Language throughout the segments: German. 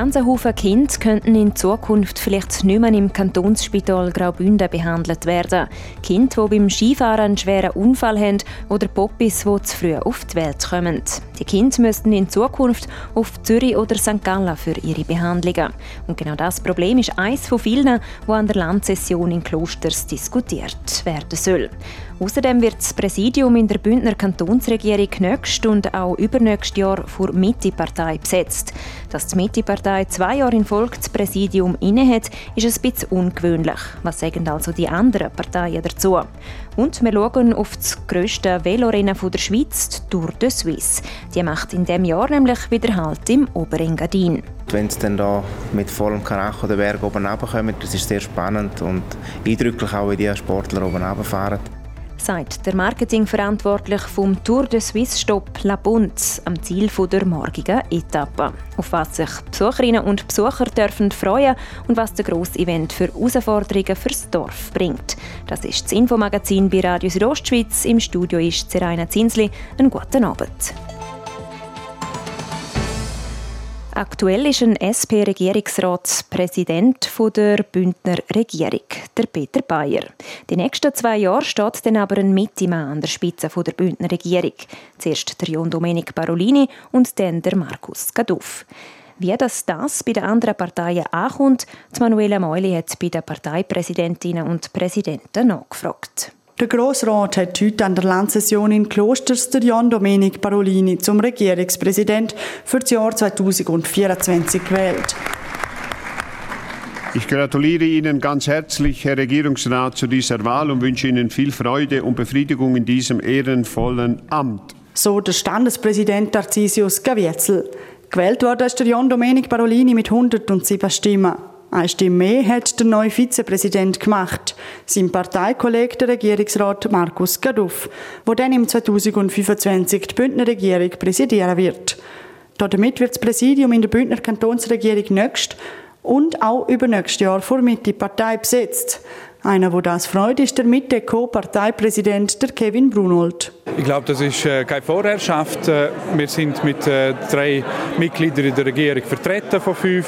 Ganze Haufen Kinder könnten in Zukunft vielleicht nicht mehr im Kantonsspital Graubünden behandelt werden. Kinder, die beim Skifahren einen schweren Unfall haben oder Popis, die zu früh auf die Welt kommen. Die Kinder müssten in Zukunft auf Zürich oder St. Gallen für ihre Behandlungen. Und genau das Problem ist eines von vielen, wo an der Landsession in Klosters diskutiert werden soll. Außerdem wird das Präsidium in der Bündner Kantonsregierung nächstes und auch übernächstes Jahr vor Mitte-Partei besetzt. Dass die Mitte-Partei zwei Jahre in Folge das Präsidium innehat, ist ein bisschen ungewöhnlich. Was sagen also die anderen Parteien dazu? Und wir schauen auf das grösste Velorennen der Schweiz, die Tour de Suisse. Die macht in diesem Jahr nämlich wieder Halt im Oberengadin. Wenn es dann da mit vollem Karacho den Berg oben runterkommt, das ist sehr spannend und eindrücklich auch, wie die Sportler oben runterfahren sagt der Marketingverantwortliche vom Tour de Suisse Stopp La Bunz am Ziel der morgigen Etappe. Auf was sich Besucherinnen und Besucher dürfen freuen und was der grosse Event für Herausforderungen fürs Dorf bringt. Das ist das Infomagazin bei Radio Südostschweiz. Im Studio ist Seraina Zinsli. Einen guten Abend. Aktuell ist ein SP-Regierungsratspräsident der Bündner Regierung, der Peter Bayer. Die nächsten zwei Jahre steht dann aber ein Mittimann an der Spitze der Bündner Regierung. Zuerst der John Domenic Barolini und dann der Markus Gaduff. Wie das, das bei den anderen Parteien ankommt, Manuela Meuli hat bei den Parteipräsidentinnen und Präsidenten nachgefragt. Der Grossrat hat heute an der Landsession in Klosters der Jan Domenic Parolini zum Regierungspräsident für das Jahr 2024 gewählt. Ich gratuliere Ihnen ganz herzlich, Herr Regierungsrat, zu dieser Wahl und wünsche Ihnen viel Freude und Befriedigung in diesem ehrenvollen Amt. So der Standespräsident Tarcisius Gavietzel. Gewählt wurde ist der Jan Domenic Parolini mit 107 Stimmen. Eine Stimme mehr hat der neue Vizepräsident gemacht, sein Parteikollege, der Regierungsrat Markus Gaduff, der dann im 2025 die Bündner Regierung präsidieren wird. Damit wird das Präsidium in der Bündner Kantonsregierung nächst und auch übernächstes Jahr vor Mitte Partei besetzt. Einer, wo das freut, ist der Mitte-Co-Parteipräsident, der Kevin Brunold. Ich glaube, das ist äh, keine Vorherrschaft. Äh, wir sind mit äh, drei Mitgliedern in der Regierung vertreten von fünf.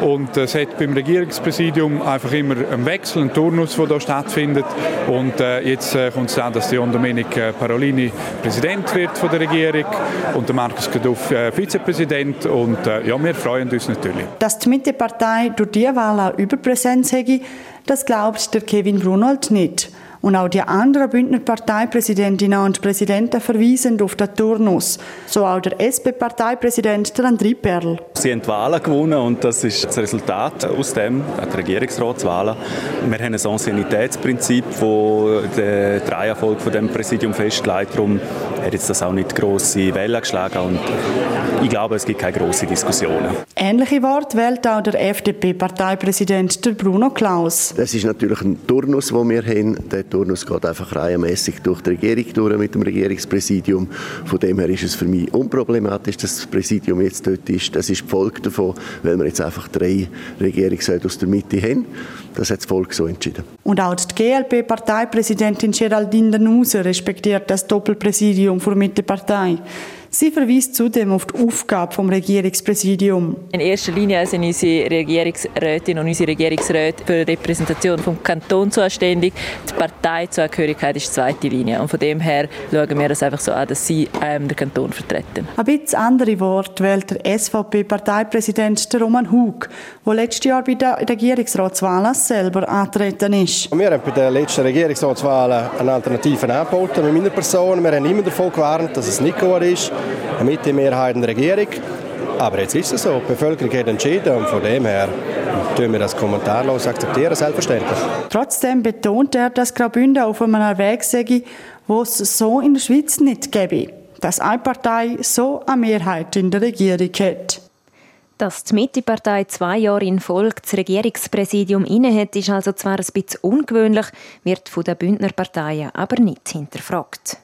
Und es hat beim Regierungspräsidium einfach immer einen Wechsel, einen Turnus, der hier stattfindet. Und jetzt kommt es an, dass John Domenic Parolini Präsident wird von der Regierung und der Markus Geduff Vizepräsident. Und ja, wir freuen uns natürlich. Dass die Mitte-Partei durch diese Wahl auch Überpräsenz hätte, das glaubt der Kevin Brunold nicht. Und auch die anderen Bündner Parteipräsidentinnen und Präsidenten verweisen auf den Turnus. So auch der SP-Parteipräsident André Perl. Sie haben die Wahlen gewonnen und das ist das Resultat aus dem, die Regierungsratswahlen. Wir haben ein Anciennitätsprinzip, das den Dreierfolg von dem Präsidium festlegt. Darum hat jetzt das auch nicht grosse Wellen geschlagen und ich glaube, es gibt keine grossen Diskussionen. Ähnliche Worte wählt auch der FDP-Parteipräsident Bruno Klaus. Das ist natürlich ein Turnus, den wir haben. Der Turnus geht einfach reihenmäßig durch die Regierung durch mit dem Regierungspräsidium. Von dem her ist es für mich unproblematisch, dass das Präsidium jetzt dort ist. Das ist die Folge davon, weil wir jetzt einfach drei Regierungsräte aus der Mitte haben. Das hat das Volk so entschieden. Und auch die GLP-Parteipräsidentin Geraldine Danuser respektiert das Doppelpräsidium für Mitte Partei. Sie verweist zudem auf die Aufgabe des Regierungspräsidiums. In erster Linie sind unsere Regierungsrätinnen und unsere Regierungsräte für die Repräsentation vom Kanton zuständig. Die Parteizugehörigkeit ist die zweite Linie. Und von dem her schauen wir es einfach so an, dass sie ähm, den Kanton vertreten. Ein bisschen andere Worte wählt der SVP-Parteipräsident Roman Hug, der letztes Jahr bei der Regierungsratswahl selber antreten ist. Wir haben bei der letzten Regierungsratswahl eine Alternative angeboten mit meiner Person. Wir haben immer davon gewarnt, dass es nicht gut ist eine Mitte-Mehrheit in der Regierung. Aber jetzt ist es so, die Bevölkerung hat entschieden und von dem her tun wir das kommentarlos akzeptieren, selbstverständlich. Trotzdem betont er, dass Graubünden auf einem Weg sei, wo es so in der Schweiz nicht gäbe, dass eine Partei so eine Mehrheit in der Regierung hat. Dass die Mitte-Partei zwei Jahre in Folge das Regierungspräsidium innehat, ist also zwar ein bisschen ungewöhnlich, wird von den Bündner Parteien aber nicht hinterfragt.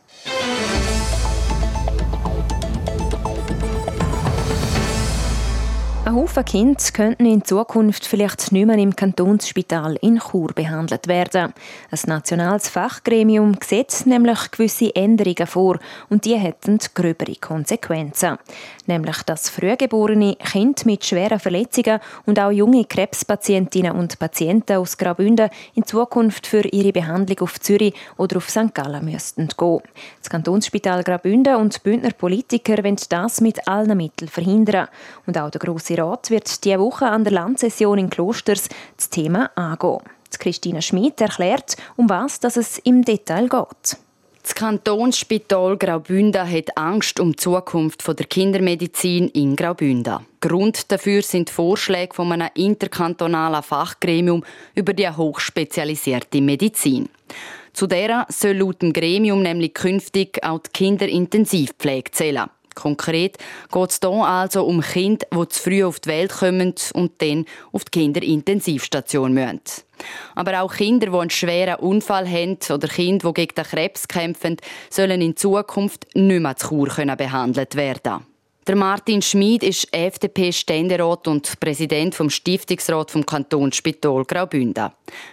Ein Haufen Kinder könnten in Zukunft vielleicht nicht mehr im Kantonsspital in Chur behandelt werden. Ein nationales Fachgremium sieht nämlich gewisse Änderungen vor und die hätten gröbere Konsequenzen. Nämlich, dass frühgeborene Kinder mit schweren Verletzungen und auch junge Krebspatientinnen und Patienten aus Graubünden in Zukunft für ihre Behandlung auf Zürich oder auf St. Gallen müssten gehen. Das Kantonsspital Graubünden und Bündner Politiker wollen das mit allen Mitteln verhindern. Und auch der grosse Rat wird diese Woche an der Landsession in Klosters das Thema angehen. Christina Schmid erklärt, um was es im Detail geht. Das Kantonsspital Graubünden hat Angst um die Zukunft der Kindermedizin in Graubünden. Grund dafür sind Vorschläge von einem interkantonalen Fachgremium über die hochspezialisierte Medizin. Zu der soll laut dem Gremium nämlich künftig auch die Kinderintensivpflege zählen. Konkret geht es hier also um Kinder, die zu früh auf die Welt kommen und dann auf die Kinderintensivstation müssen. Aber auch Kinder, die einen schweren Unfall haben oder Kinder, die gegen den Krebs kämpfen, sollen in Zukunft nicht mehr zu Chur behandelt werden. Der Martin Schmid ist FDP-Ständerat und Präsident vom Stiftungsrat vom Kantonsspital Graubünden.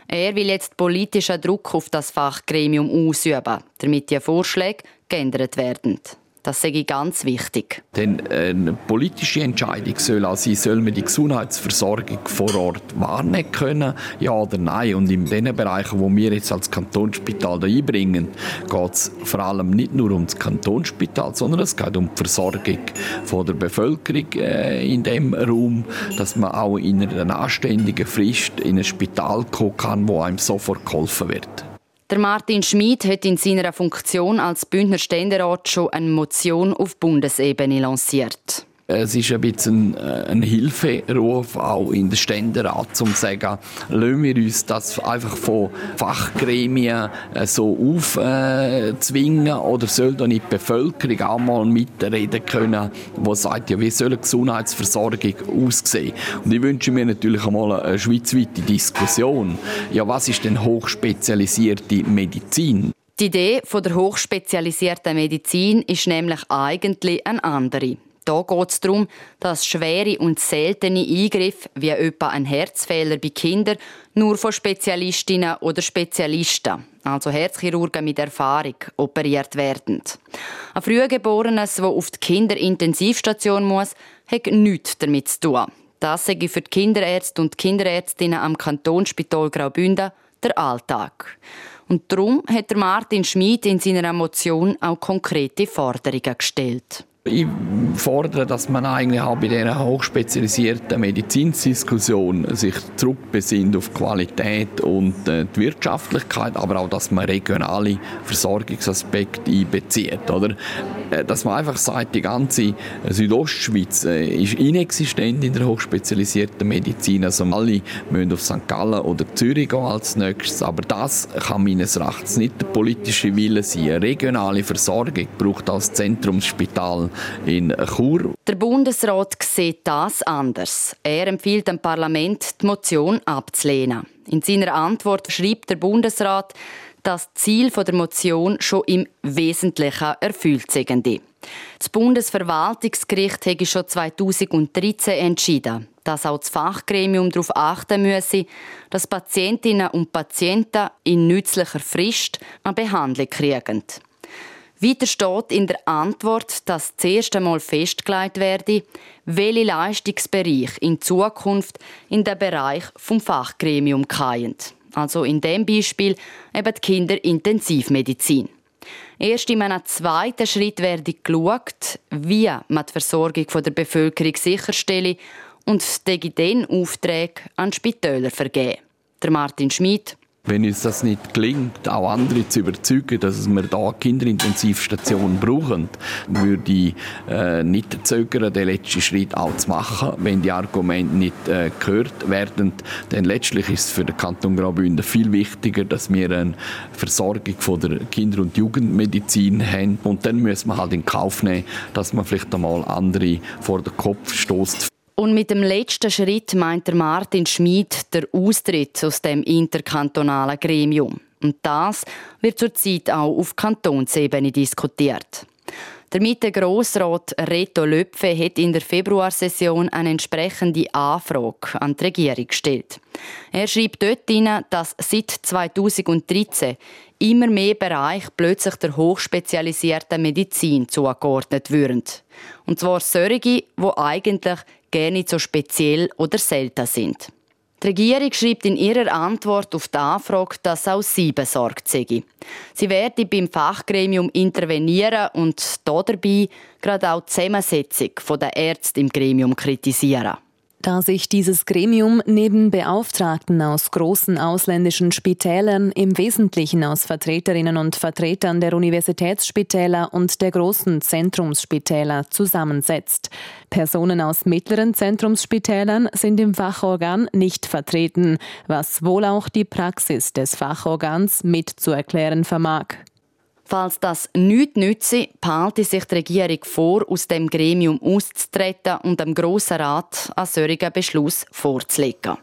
Er will jetzt politischen Druck auf das Fachgremium ausüben, damit die Vorschläge geändert werden. Das ich ganz wichtig. Denn eine politische Entscheidung soll auch sein, soll man die Gesundheitsversorgung vor Ort wahrnehmen können, ja oder nein. Und in den Bereichen, wo wir jetzt als Kantonsspital einbringen, geht es vor allem nicht nur um das Kantonsspital, sondern es geht um die Versorgung von der Bevölkerung äh, in dem Raum, dass man auch in einer anständigen Frist in ein Spital kommen kann, wo einem sofort geholfen wird. Der Martin Schmid hat in seiner Funktion als Bündner Ständerat schon eine Motion auf Bundesebene lanciert. Es ist ein bisschen äh, ein Hilferuf auch in den Ständerat, um zu sagen, lassen wir uns das einfach von Fachgremien äh, so aufzwingen äh, oder soll da nicht die Bevölkerung auch mal mitreden können, die sagt, ja, wie soll eine Gesundheitsversorgung aussehen? Und ich wünsche mir natürlich einmal eine schweizweite Diskussion. Ja, was ist denn hochspezialisierte Medizin? Die Idee von der hochspezialisierten Medizin ist nämlich eigentlich eine andere. Da geht es darum, dass schwere und seltene Eingriffe, wie etwa ein Herzfehler bei Kindern, nur von Spezialistinnen oder Spezialisten, also Herzchirurgen mit Erfahrung, operiert werden. Ein Frühgeborenes, das auf die Kinderintensivstation muss, hat nichts damit zu tun. Das sei für die Kinderärzte und Kinderärztinnen am Kantonsspital Graubünden der Alltag. Und darum hat Martin Schmid in seiner Motion auch konkrete Forderungen gestellt. Ich fordere, dass man eigentlich auch bei dieser hochspezialisierten Medizinsdiskussion sich zurückbesinnt auf Qualität und äh, die Wirtschaftlichkeit, aber auch, dass man regionale Versorgungsaspekte einbezieht. Oder? Äh, dass man einfach sagt, die ganze Südostschweiz äh, ist inexistent in der hochspezialisierten Medizin. Also alle müssen auf St. Gallen oder Zürich gehen als nächstes. Aber das kann meines Erachtens nicht der politische Wille sein. Eine regionale Versorgung braucht als Zentrumsspital in Chur. Der Bundesrat sieht das anders. Er empfiehlt dem Parlament, die Motion abzulehnen. In seiner Antwort schreibt der Bundesrat, dass das Ziel der Motion schon im Wesentlichen erfüllt sei. Das Bundesverwaltungsgericht habe schon 2013 entschieden, dass auch das Fachgremium darauf achten müsse, dass Patientinnen und Patienten in nützlicher Frist eine Behandlung kriegen. Weiter steht in der Antwort, dass das erste Mal festgelegt werde, welche Leistungsbereiche in Zukunft in den Bereich vom Fachgremium fallen. Also in dem Beispiel eben die Kinderintensivmedizin. Erst in einem zweiten Schritt werde geschaut, wie man die Versorgung der Bevölkerung sicherstelle und dann Aufträge an Spitäler vergeben. Der Martin Schmid, wenn uns das nicht gelingt, auch andere zu überzeugen, dass wir da Kinderintensivstationen brauchen, würde ich äh, nicht zögern, den letzten Schritt auch zu machen, wenn die Argumente nicht äh, gehört werden. Denn letztlich ist es für den Kanton Graubünden viel wichtiger, dass wir eine Versorgung von der Kinder- und Jugendmedizin haben. Und dann müssen wir halt in Kauf nehmen, dass man vielleicht einmal andere vor den Kopf stoßt. Und mit dem letzten Schritt meint der Martin Schmid der Austritt aus dem interkantonalen Gremium. Und das wird zurzeit auch auf Kantonsebene diskutiert. Der Mitte Grossrat Reto Löpfe hat in der Februarsession eine entsprechende Anfrage an die Regierung gestellt. Er schreibt dort hinein, dass seit 2013 immer mehr Bereiche plötzlich der hochspezialisierten Medizin zugeordnet würden. Und zwar solche, die eigentlich gar nicht so speziell oder selten sind. Die Regierung schreibt in ihrer Antwort auf die Anfrage, dass auch sie besorgt sei. Sie werde beim Fachgremium intervenieren und dabei gerade auch die Zusammensetzung der Ärzte im Gremium kritisieren. Da sich dieses Gremium neben Beauftragten aus großen ausländischen Spitälern im Wesentlichen aus Vertreterinnen und Vertretern der Universitätsspitäler und der großen Zentrumsspitäler zusammensetzt. Personen aus mittleren Zentrumsspitälern sind im Fachorgan nicht vertreten, was wohl auch die Praxis des Fachorgans mitzuerklären vermag. Falls das nichts nütze, behalte sich die Regierung vor, aus dem Gremium auszutreten und dem Grossen Rat einen solchen Beschluss vorzulegen.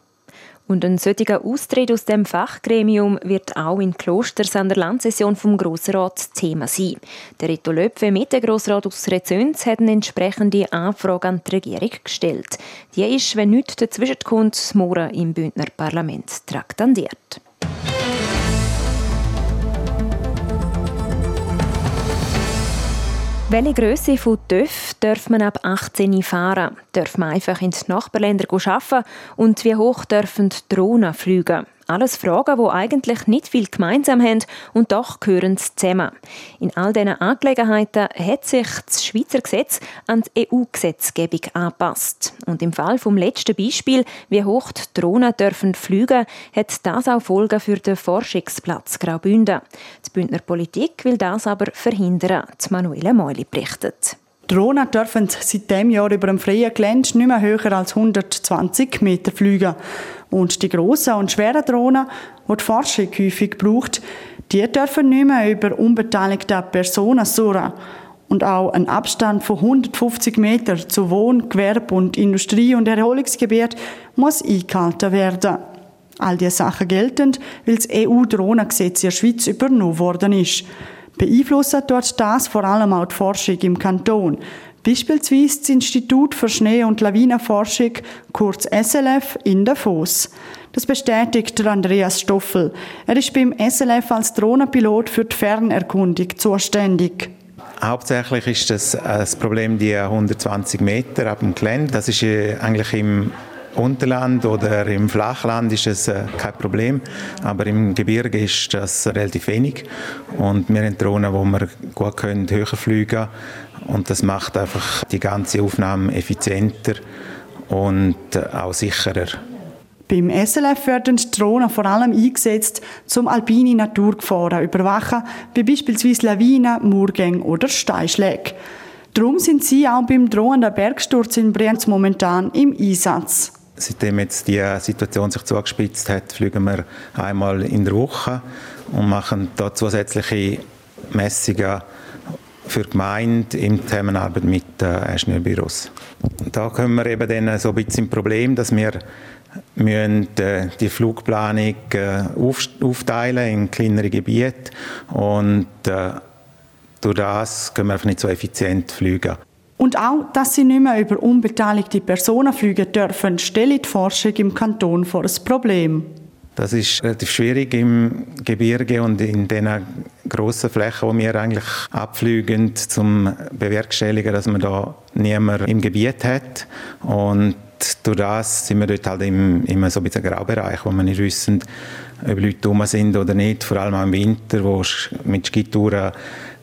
Und ein solcher Austritt aus dem Fachgremium wird auch in Klosters an der Landsession vom Grossen Rat Thema sein. Der Reto Löpfe mit dem Grossrat aus Rezüns hat eine entsprechende Anfrage an die Regierung gestellt. Die ist, wenn nichts dazwischenkommt, morgen im Bündner Parlament traktandiert. Welche Grösse von TÜV darf man ab 18 fahren? Darf man einfach in die Nachbarländer arbeiten? Und wie hoch dürfen Drohnen fliegen? Alles Fragen, die eigentlich nicht viel gemeinsam haben und doch gehören sie zusammen. In all diesen Angelegenheiten hat sich das Schweizer Gesetz an die EU-Gesetzgebung angepasst. Und im Fall vom letzten Beispiel, wie hoch die Drohnen dürfen fliegen, hat das auch Folgen für den Forschungsplatz Graubünden. Die Bündner Politik will das aber verhindern. Manuela Meuli berichtet. Drohnen dürfen seit diesem Jahr über dem freien Gelände nicht mehr höher als 120 Meter fliegen. Und die grossen und schweren Drohnen, die die Forschung häufig braucht, die dürfen nicht mehr über unbeteiligte Personen surren. Und auch ein Abstand von 150 Meter zu Wohn-, Gewerbe- und Industrie- und Erholungsgebiet muss eingehalten werden. All diese Sachen gelten, weil das EU-Drohnengesetz in der Schweiz übernommen worden ist. Beeinflussen dort das vor allem auch die Forschung im Kanton. Beispielsweise das Institut für Schnee- und Lawinenforschung, kurz SLF, in Davos. Das bestätigt Andreas Stoffel. Er ist beim SLF als Drohnenpilot für die Fernerkundung zuständig. Hauptsächlich ist das äh, das Problem die 120 Meter ab dem Gelände. Das ist äh, eigentlich im Unterland oder im Flachland ist es äh, kein Problem, aber im Gebirge ist das relativ wenig und wir haben Drohnen, wo wir gut können, höher fliegen und das macht einfach die ganze Aufnahme effizienter und äh, auch sicherer. Beim SLF werden Drohnen vor allem eingesetzt, um alpine Naturgefahren überwachen, wie beispielsweise Lawinen, Murgänge oder Steinschläge. Darum sind sie auch beim drohenden Bergsturz in Brienz momentan im Einsatz. Seitdem jetzt die Situation sich zugespitzt hat, fliegen wir einmal in der Woche und machen da zusätzliche Messungen für die Gemeinde in Zusammenarbeit mit äh, Ingenieurbüros. Da kommen wir eben dann so ein bisschen im Problem, dass wir müssen äh, die Flugplanung äh, auf, aufteilen in kleinere Gebiete und durch das können wir einfach nicht so effizient fliegen. Und auch, dass sie nicht mehr über unbeteiligte Personen fliegen dürfen, stellt die Forschung im Kanton vor ein Problem. Das ist relativ schwierig im Gebirge und in den grossen Flächen, die wir eigentlich abfliegen, zum bewerkstelligen, dass man da niemand im Gebiet hat. Und durch das sind wir dort halt im, immer so ein bisschen Graubereich, wo wir nicht wissen, ob Leute rum sind oder nicht. Vor allem im Winter, wo mit Skitouren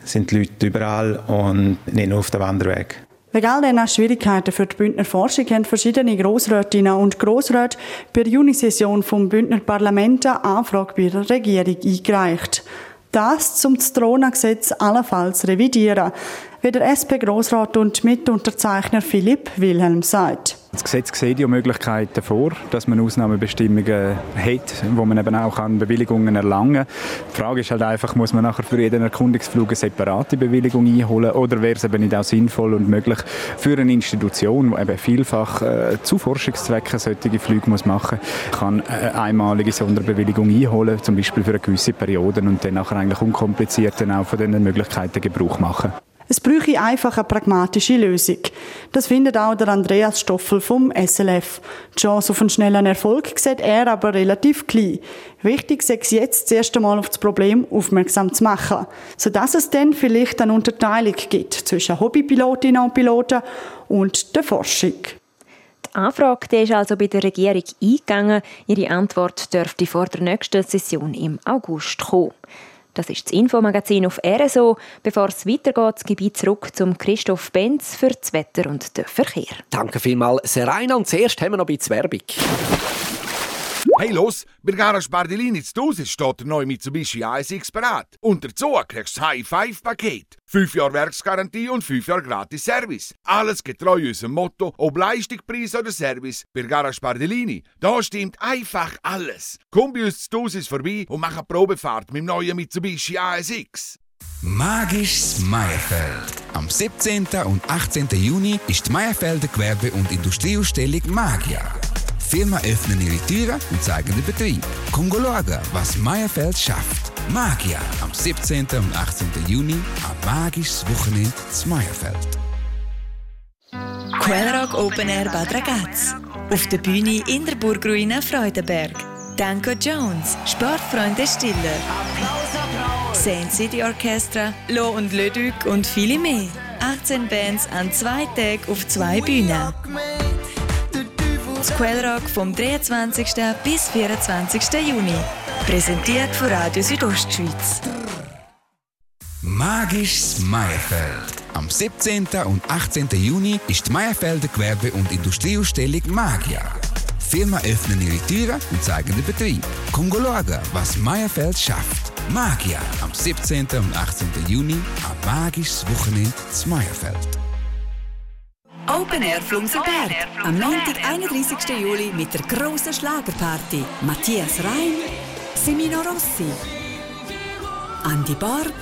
sind die Leute überall und nicht nur auf dem Wanderweg. Wegen all Schwierigkeiten für die Bündner Forschung haben verschiedene Grossrätinnen und Grossräte der Junisession vom Bündner Parlament eine Anfrage bei der Regierung eingereicht. Das zum Drohnengesetz allenfalls revidieren, wie der SP-Grossrat und Mitunterzeichner Philipp Wilhelm sagt. Das Gesetz sieht ja Möglichkeiten vor, dass man Ausnahmebestimmungen hat, wo man eben auch an Bewilligungen erlangen kann. Die Frage ist halt einfach, muss man nachher für jeden Erkundungsflug eine separate Bewilligung einholen oder wäre es eben nicht auch sinnvoll und möglich für eine Institution, die eben vielfach äh, zu Forschungszwecken solche Flüge muss machen kann, eine einmalige Sonderbewilligung einholen, zum Beispiel für eine gewisse Periode und dann nachher eigentlich unkompliziert dann auch von diesen Möglichkeiten Gebrauch machen. Es bräuchte einfach eine pragmatische Lösung. Das findet auch der Andreas Stoffel vom SLF. Die Chance auf einen schnellen Erfolg sieht er aber relativ klein. Wichtig ist jetzt, das erste Mal auf das Problem aufmerksam zu machen, sodass es dann vielleicht eine Unterteilung gibt zwischen Hobbypilotinnen und Piloten und der Forschung. Die Anfrage ist also bei der Regierung eingegangen. Ihre Antwort dürfte vor der nächsten Session im August kommen. Das ist das Infomagazin auf RSO. Bevor es weitergeht, gebe ich zurück zum Christoph Benz für das Wetter und den Verkehr. Danke vielmals, Serena. Und zuerst haben wir noch ein bisschen Werbung. Hey los, bei Garage Bardellini zu Hause steht der neue Mitsubishi ASX bereit. Und dazu kriegst du das High-Five-Paket. 5 Jahre Werksgarantie und 5 Jahre gratis Service. Alles getreu unserem Motto, ob Leistung, Preis oder Service. Bei Garage Bardellini, da stimmt einfach alles. Komm bei uns zu Hause vorbei und mach eine Probefahrt mit dem neuen Mitsubishi ASX. Magisches Meierfeld. Am 17. und 18. Juni ist die Meierfelder Gewerbe- und Industrieausstellung Magia. Firmen öffnen ihre Türen und zeigen den Betrieb. Komm schauen, was Meierfeld schafft. Magia am 17. und 18. Juni am magisches Wochenende zu Meierfeld. Quellrock Open Air Bad Ragaz. Auf der Bühne in der Burgruine Freudenberg. Danko Jones, Sportfreunde Stiller. Saint City Orchestra, Lo und Leduc und viele mehr. 18 Bands an zwei Tagen auf zwei Bühnen. Das Quellrock vom 23. bis 24. Juni. Präsentiert von Radio Südostschweiz. Magisches Meierfeld. Am 17. und 18. Juni ist die Meierfelder Gewerbe- und Industrieausstellung Magia. Firmen öffnen ihre Türen und zeigen den Betrieb. Komm schauen, was Meierfeld schafft. Magia am 17. und 18. Juni am magisches Wochenende zu Meierfeld. Open Air Flumserberg. Am Montag, 31. Juli mit der grossen Schlagerparty. Matthias Reim, Semino Rossi, Andy Borg,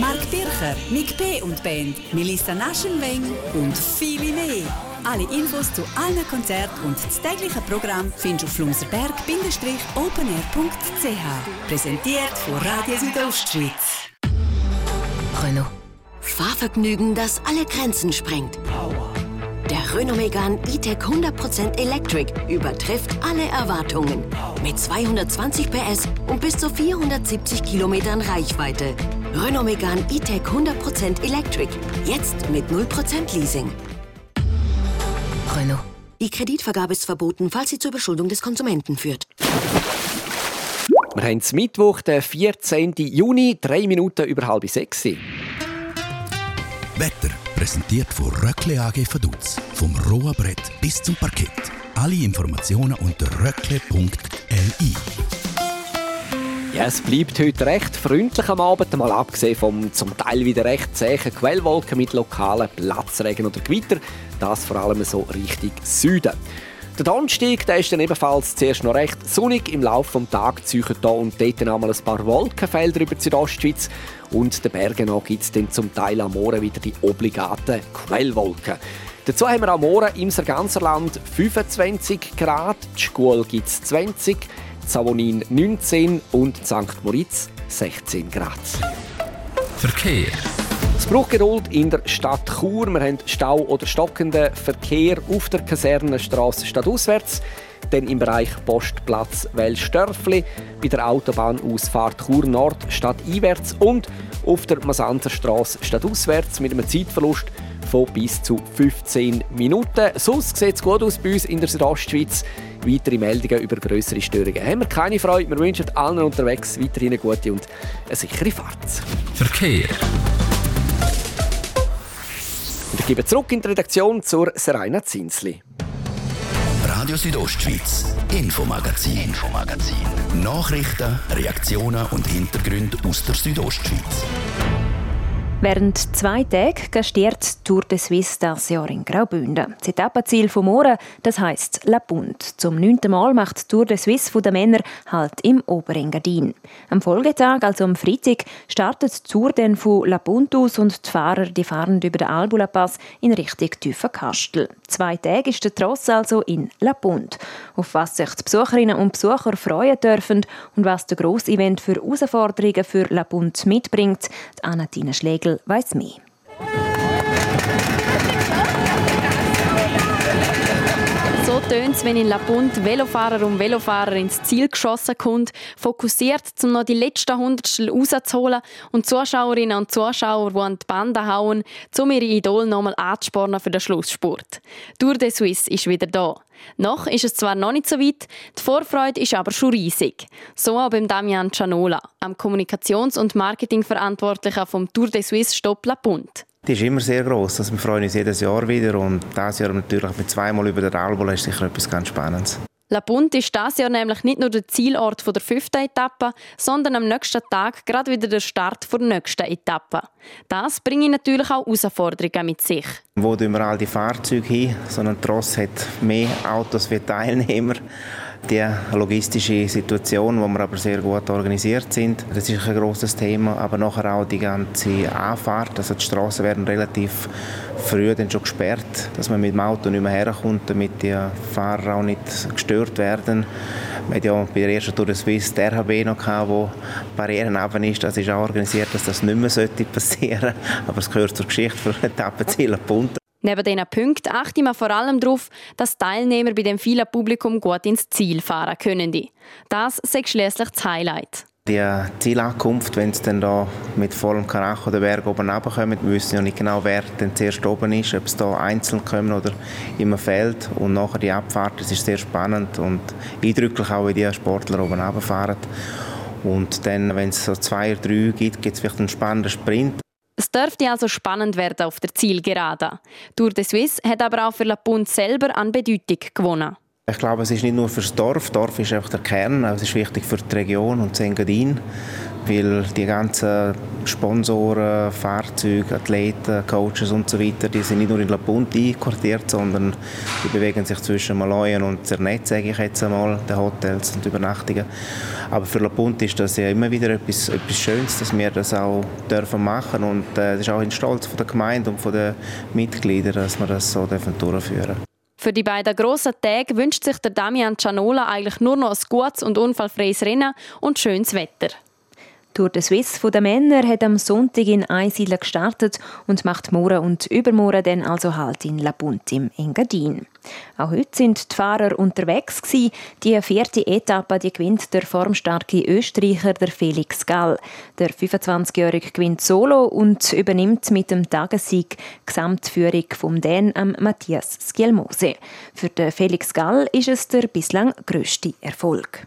Mark Bircher, Nick P. und Band, Melissa Naschenweng und viele mehr. Alle Infos zu allen Konzerten und das tägliche Programm findest du auf flumserberg-openair.ch. Präsentiert von Radio Südostschweiz. Renault. Fahrvergnügen, das alle Grenzen sprengt. Der Renault Megane E-Tech 100% Electric übertrifft alle Erwartungen. Mit 220 PS und bis zu 470 Kilometern Reichweite. Renault Megane E-Tech 100% Electric. Jetzt mit 0% Leasing. Renault. Die Kreditvergabe ist verboten, falls sie zur Überschuldung des Konsumenten führt. Wir haben es Mittwoch, den 14. Juni, drei Minuten über halb sechs. Wetter präsentiert von Röckle AG Vaduz. Vom rohen Brett bis zum Parkett. Alle Informationen unter röckle.li. Ja, es bleibt heute recht freundlich am Abend, mal abgesehen vom zum Teil wieder recht zähen Quellwolken mit lokalen Platzregen oder Gewitter. Das vor allem so Richtung Süden. Der Donnerstag der ist dann ebenfalls zuerst noch recht sonnig. Im Laufe des Tages ziehen hier und dort einmal ein paar Wolkenfelder über die Südostschweiz. Und den Bergen gibt es dann zum Teil am Morgen wieder die obligaten Quellwolken. Dazu haben wir am Morgen im Sarganserland 25 Grad, die Schule gibt es 20, Savonin 19 und St. Moritz 16 Grad. Verkehr. Es braucht Geduld in der Stadt Chur. Wir haben Stau oder stockenden Verkehr auf der Kasernenstraße stadtauswärts. Dann im Bereich Postplatz Wellstörfli, bei der Autobahnausfahrt Chur Nord stadteinwärts und auf der Masanzerstraße stadtauswärts mit einem Zeitverlust von bis zu 15 Minuten. Sonst sieht es gut aus bei uns in der Südostschweiz. Weitere Meldungen über größere Störungen haben wir keine Freude. Wir wünschen allen unterwegs weiterhin eine gute und eine sichere Fahrt. Verkehr. Gebe zurück in die Redaktion zur Serena Zinsli. Radio Südostschweiz, Infomagazin, Infomagazin. Nachrichten, Reaktionen und Hintergründe aus der Südostschweiz. Während zwei Tagen gastiert Tour de Suisse das Jahr in Graubünden. Das Etappenziel vom Morgen, das heisst La Punt. Zum neunten Mal macht Tour de Suisse der Männer halt im Oberengadin. Am Folgetag, also am Freitag, startet die Tour dann von La Punt aus und die Fahrer die fahren über den Albula Pass in Richtung Tüfenkastel. Zwei Tage ist der Tross also in La Punt. Auf was sich die Besucherinnen und Besucher freuen dürfen und was der grosse Event für Herausforderungen für La Punt mitbringt, die Anatine Spiegel weiß mehr. Tönt es, wenn in La Punt Velofahrer um Velofahrer ins Ziel geschossen kommt, fokussiert, um noch die letzten Hundertstel rauszuholen und Zuschauerinnen und Zuschauer, die an die Bande hauen, um ihre Idol nochmal anzuspornen für den Schlussspurt. Tour de Suisse ist wieder da. Noch ist es zwar noch nicht so weit, die Vorfreude ist aber schon riesig. So auch beim Damian Cianola, am Kommunikations- und Marketingverantwortlichen vom Tour de Suisse Stopp La Punt. Die ist immer sehr groß. Also wir freuen uns jedes Jahr wieder und dieses Jahr natürlich mit zweimal über der Albola ist sicher etwas ganz Spannendes. La Punt ist dieses Jahr nämlich nicht nur der Zielort der fünften Etappe, sondern am nächsten Tag gerade wieder der Start der nächsten Etappe. Das bringt natürlich auch Herausforderungen mit sich. Wo tun wir all die Fahrzeuge hin? So ein Tross hat mehr Autos wie Teilnehmer die logistische Situation, wo wir aber sehr gut organisiert sind. Das ist ein großes Thema, aber nachher auch die ganze Anfahrt, also die Straßen werden relativ früh dann schon gesperrt, dass man mit dem Auto nicht mehr herkommt, damit die Fahrer auch nicht gestört werden. Wir hatten ja bei der ersten Tour de Suisse der RHB noch, gehabt, wo Barrieren runter ist. Das ist auch organisiert, dass das nicht mehr passieren sollte. Aber es gehört zur Geschichte für Etappenziele Punte. Neben diesen Punkten achte man vor allem darauf, dass Teilnehmer bei dem vielen Publikum gut ins Ziel fahren können. Das ist schließlich das Highlight. Die Zielankunft, wenn es dann da mit vollem Karacho den Berg oben runterkommen, wir wissen ja nicht genau, wer dann zuerst oben ist, ob es da einzeln kommen oder im Feld. Und nachher die Abfahrt, das ist sehr spannend und eindrücklich auch, wie die Sportler oben runterfahren. Und dann, wenn es so zwei oder drei gibt, gibt es vielleicht einen spannenden Sprint. Es dürfte also spannend werden auf der Zielgerade. Tour de Suisse hat aber auch für La Punt selber an Bedeutung gewonnen. Ich glaube, es ist nicht nur für das Dorf. Dorf ist einfach der Kern. Es ist wichtig für die Region und Engadin weil die ganzen Sponsoren, Fahrzeuge, Athleten, Coaches und so weiter, die sind nicht nur in La Punta einquartiert, sondern die bewegen sich zwischen Maloyen und Zernetz, sage ich jetzt einmal, den Hotels und Übernachtungen. Aber für La Punta ist das ja immer wieder etwas, etwas Schönes, dass wir das auch dürfen machen und äh, das ist auch ein Stolz von der Gemeinde und von den Mitgliedern, dass wir das so dürfen durchführen für die beiden grossen Tage wünscht sich der Damian Cianola eigentlich nur noch ein gutes und unfallfreies Rennen und schönes Wetter. Tour de Suisse der Männer hat am Sonntag in Einsiedeln gestartet und macht morgen und übermorgen dann also halt in La Punt im Engadin. Auch heute sind die Fahrer unterwegs gewesen. Die vierte Etappe die gewinnt der formstarke Österreicher der Felix Gall. Der 25-Jährige gewinnt solo und übernimmt mit dem Tagessieg Gesamtführung vom Dän am Matthias Skjelmose. Für den Felix Gall ist es der bislang grösste Erfolg.